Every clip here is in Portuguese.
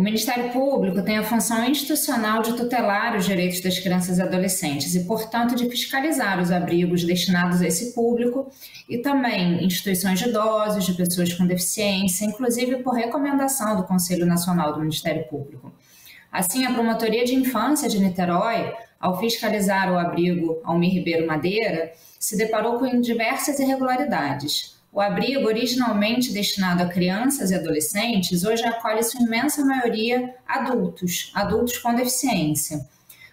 O Ministério Público tem a função institucional de tutelar os direitos das crianças e adolescentes e, portanto, de fiscalizar os abrigos destinados a esse público e também instituições de idosos, de pessoas com deficiência, inclusive por recomendação do Conselho Nacional do Ministério Público. Assim, a Promotoria de Infância de Niterói, ao fiscalizar o abrigo Almir Ribeiro Madeira, se deparou com diversas irregularidades. O abrigo, originalmente destinado a crianças e adolescentes, hoje acolhe sua imensa maioria adultos, adultos com deficiência.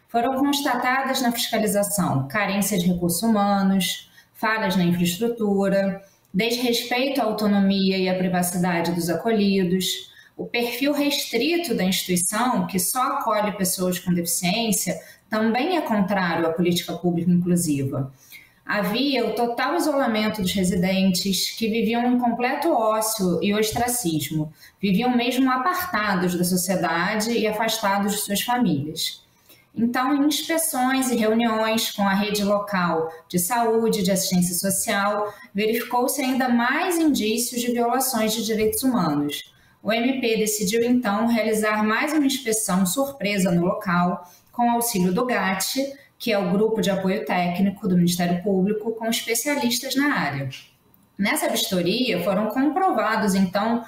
Foram constatadas na fiscalização carência de recursos humanos, falhas na infraestrutura, desrespeito à autonomia e à privacidade dos acolhidos, o perfil restrito da instituição, que só acolhe pessoas com deficiência, também é contrário à política pública inclusiva. Havia o total isolamento dos residentes, que viviam em completo ócio e ostracismo, viviam mesmo apartados da sociedade e afastados de suas famílias. Então, em inspeções e reuniões com a rede local de saúde e de assistência social, verificou-se ainda mais indícios de violações de direitos humanos, o MP decidiu então realizar mais uma inspeção surpresa no local, com auxílio do GAT, que é o Grupo de Apoio Técnico do Ministério Público, com especialistas na área. Nessa vistoria foram comprovados, então,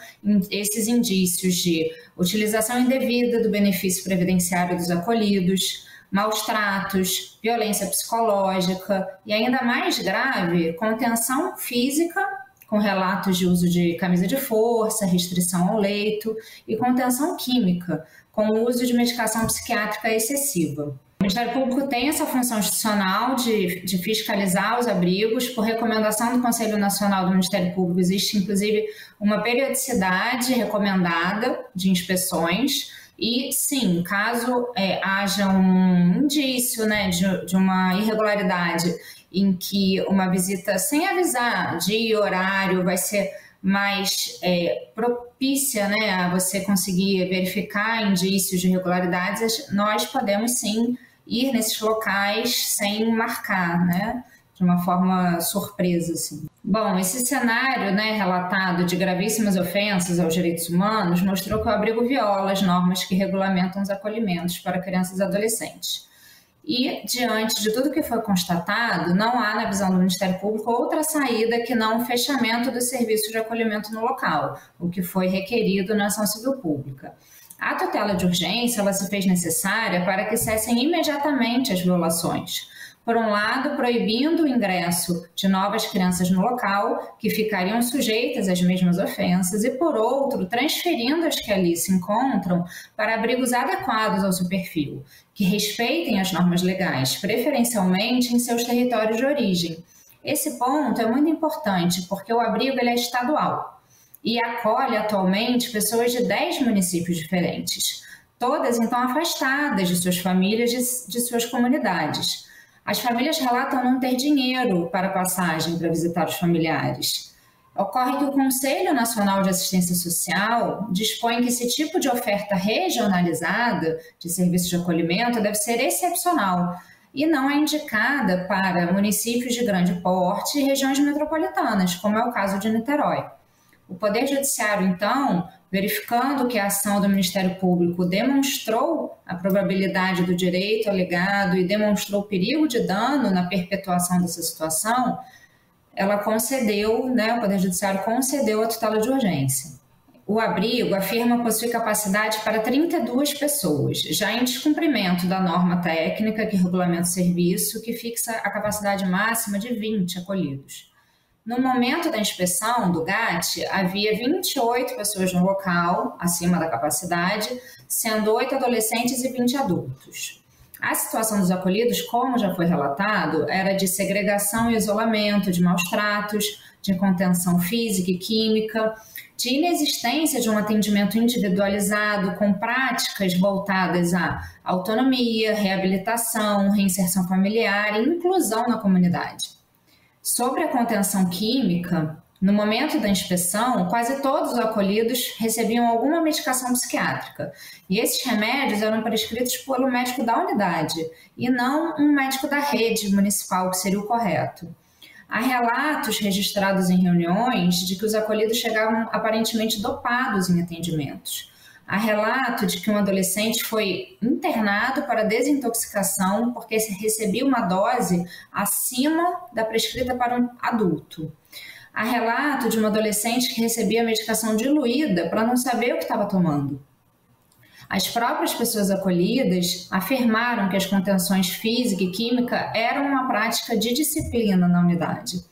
esses indícios de utilização indevida do benefício previdenciário dos acolhidos, maus tratos, violência psicológica e, ainda mais grave, contenção física com relatos de uso de camisa de força, restrição ao leito e contenção química, com uso de medicação psiquiátrica excessiva. Ministério Público tem essa função institucional de, de, fiscalizar os abrigos. Por recomendação do Conselho Nacional do Ministério Público, existe inclusive uma periodicidade recomendada de inspeções. E sim, caso é, haja um indício né, de, de uma irregularidade em que uma visita sem avisar dia e horário vai ser mais é, propícia né, a você conseguir verificar indícios de irregularidades, nós podemos sim ir nesses locais sem marcar, né? De uma forma surpresa, assim. Bom, esse cenário né, relatado de gravíssimas ofensas aos direitos humanos mostrou que o abrigo viola as normas que regulamentam os acolhimentos para crianças e adolescentes. E, diante de tudo que foi constatado, não há, na visão do Ministério Público, outra saída que não o fechamento do serviço de acolhimento no local, o que foi requerido na ação civil pública. A tutela de urgência ela se fez necessária para que cessem imediatamente as violações por um lado, proibindo o ingresso de novas crianças no local, que ficariam sujeitas às mesmas ofensas, e por outro, transferindo as que ali se encontram para abrigos adequados ao seu perfil, que respeitem as normas legais, preferencialmente em seus territórios de origem. Esse ponto é muito importante porque o abrigo é estadual e acolhe atualmente pessoas de 10 municípios diferentes, todas então afastadas de suas famílias, de, de suas comunidades. As famílias relatam não ter dinheiro para passagem para visitar os familiares. Ocorre que o Conselho Nacional de Assistência Social dispõe que esse tipo de oferta regionalizada de serviços de acolhimento deve ser excepcional e não é indicada para municípios de grande porte e regiões metropolitanas, como é o caso de Niterói. O Poder Judiciário, então, verificando que a ação do Ministério Público demonstrou a probabilidade do direito alegado e demonstrou perigo de dano na perpetuação dessa situação, ela concedeu, né, o Poder Judiciário concedeu a tutela de urgência. O abrigo afirma possuir capacidade para 32 pessoas, já em descumprimento da norma técnica que regulamenta o serviço, que fixa a capacidade máxima de 20 acolhidos. No momento da inspeção do GAT, havia 28 pessoas no local, acima da capacidade, sendo 8 adolescentes e 20 adultos. A situação dos acolhidos, como já foi relatado, era de segregação e isolamento, de maus tratos, de contenção física e química, de inexistência de um atendimento individualizado com práticas voltadas à autonomia, reabilitação, reinserção familiar e inclusão na comunidade. Sobre a contenção química, no momento da inspeção, quase todos os acolhidos recebiam alguma medicação psiquiátrica. E esses remédios eram prescritos pelo médico da unidade e não um médico da rede municipal, que seria o correto. Há relatos registrados em reuniões de que os acolhidos chegavam aparentemente dopados em atendimentos. Há relato de que um adolescente foi internado para desintoxicação porque recebia uma dose acima da prescrita para um adulto. Há relato de uma adolescente que recebia medicação diluída para não saber o que estava tomando. As próprias pessoas acolhidas afirmaram que as contenções física e química eram uma prática de disciplina na unidade.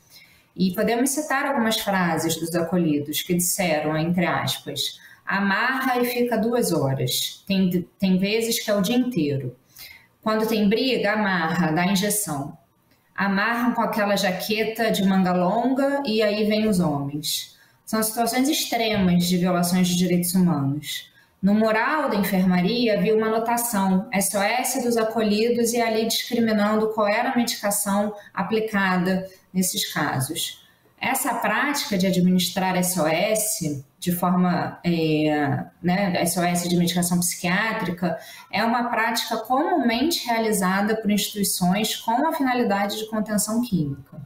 E podemos citar algumas frases dos acolhidos que disseram, entre aspas, amarra e fica duas horas. Tem, tem vezes que é o dia inteiro. Quando tem briga, amarra, dá injeção. Amarram com aquela jaqueta de manga longa e aí vem os homens. São situações extremas de violações de direitos humanos. No mural da enfermaria havia uma anotação SOS dos acolhidos e ali discriminando qual era a medicação aplicada nesses casos. Essa prática de administrar SOS de forma, é, né, SOS de medicação psiquiátrica, é uma prática comumente realizada por instituições com a finalidade de contenção química.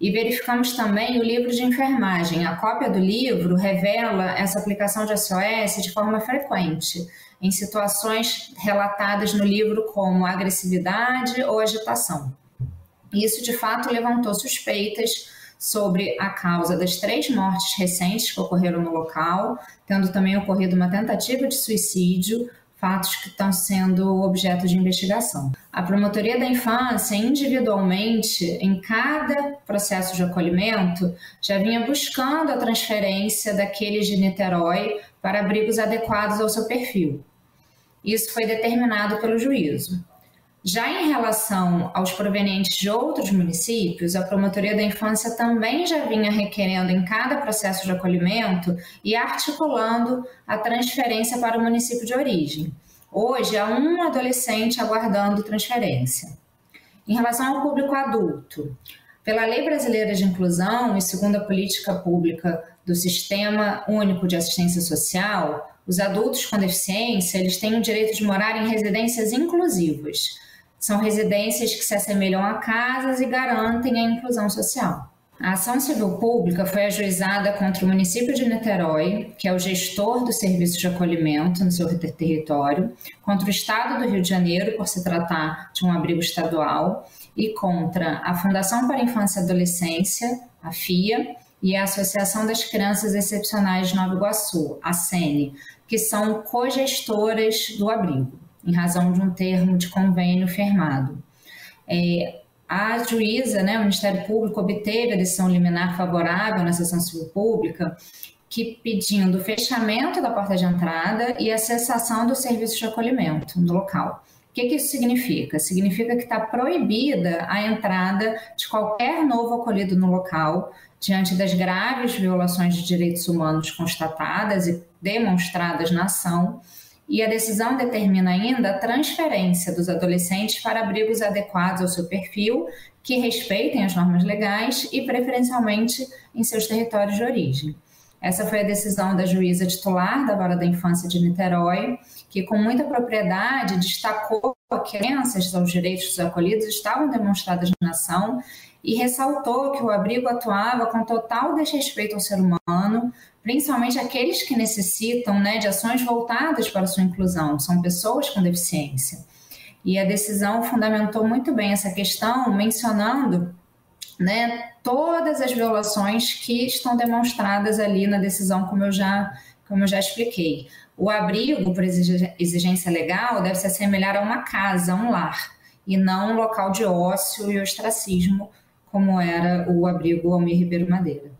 E verificamos também o livro de enfermagem. A cópia do livro revela essa aplicação de SOS de forma frequente, em situações relatadas no livro como agressividade ou agitação. Isso, de fato, levantou suspeitas sobre a causa das três mortes recentes que ocorreram no local, tendo também ocorrido uma tentativa de suicídio, fatos que estão sendo objeto de investigação. A Promotoria da Infância, individualmente, em cada processo de acolhimento, já vinha buscando a transferência daqueles de Niterói para abrigos adequados ao seu perfil. Isso foi determinado pelo juízo. Já em relação aos provenientes de outros municípios, a Promotoria da Infância também já vinha requerendo em cada processo de acolhimento e articulando a transferência para o município de origem. Hoje há um adolescente aguardando transferência. Em relação ao público adulto, pela Lei Brasileira de Inclusão e segundo a política pública do Sistema Único de Assistência Social, os adultos com deficiência eles têm o direito de morar em residências inclusivas são residências que se assemelham a casas e garantem a inclusão social. A ação civil pública foi ajuizada contra o município de Niterói, que é o gestor do serviço de acolhimento no seu território, contra o Estado do Rio de Janeiro, por se tratar de um abrigo estadual, e contra a Fundação para a Infância e Adolescência, a FIA, e a Associação das Crianças Excepcionais de Nova Iguaçu, a SENE, que são cogestoras do abrigo em razão de um termo de convênio firmado. É, a juíza, né, o Ministério Público, obteve a decisão liminar favorável na sessão civil pública, que pedindo o fechamento da porta de entrada e a cessação do serviço de acolhimento no local. O que, que isso significa? Significa que está proibida a entrada de qualquer novo acolhido no local, diante das graves violações de direitos humanos constatadas e demonstradas na ação, e a decisão determina ainda a transferência dos adolescentes para abrigos adequados ao seu perfil, que respeitem as normas legais e preferencialmente em seus territórios de origem. Essa foi a decisão da juíza titular da Vara da Infância de Niterói, que com muita propriedade destacou que as crenças aos direitos dos acolhidos estavam demonstradas na ação e ressaltou que o abrigo atuava com total desrespeito ao ser humano, principalmente aqueles que necessitam né, de ações voltadas para a sua inclusão, são pessoas com deficiência. E a decisão fundamentou muito bem essa questão, mencionando né, todas as violações que estão demonstradas ali na decisão, como eu já, como eu já expliquei. O abrigo, por exigência legal, deve se assemelhar a uma casa, um lar, e não um local de ócio e ostracismo, como era o abrigo Almir Ribeiro Madeira.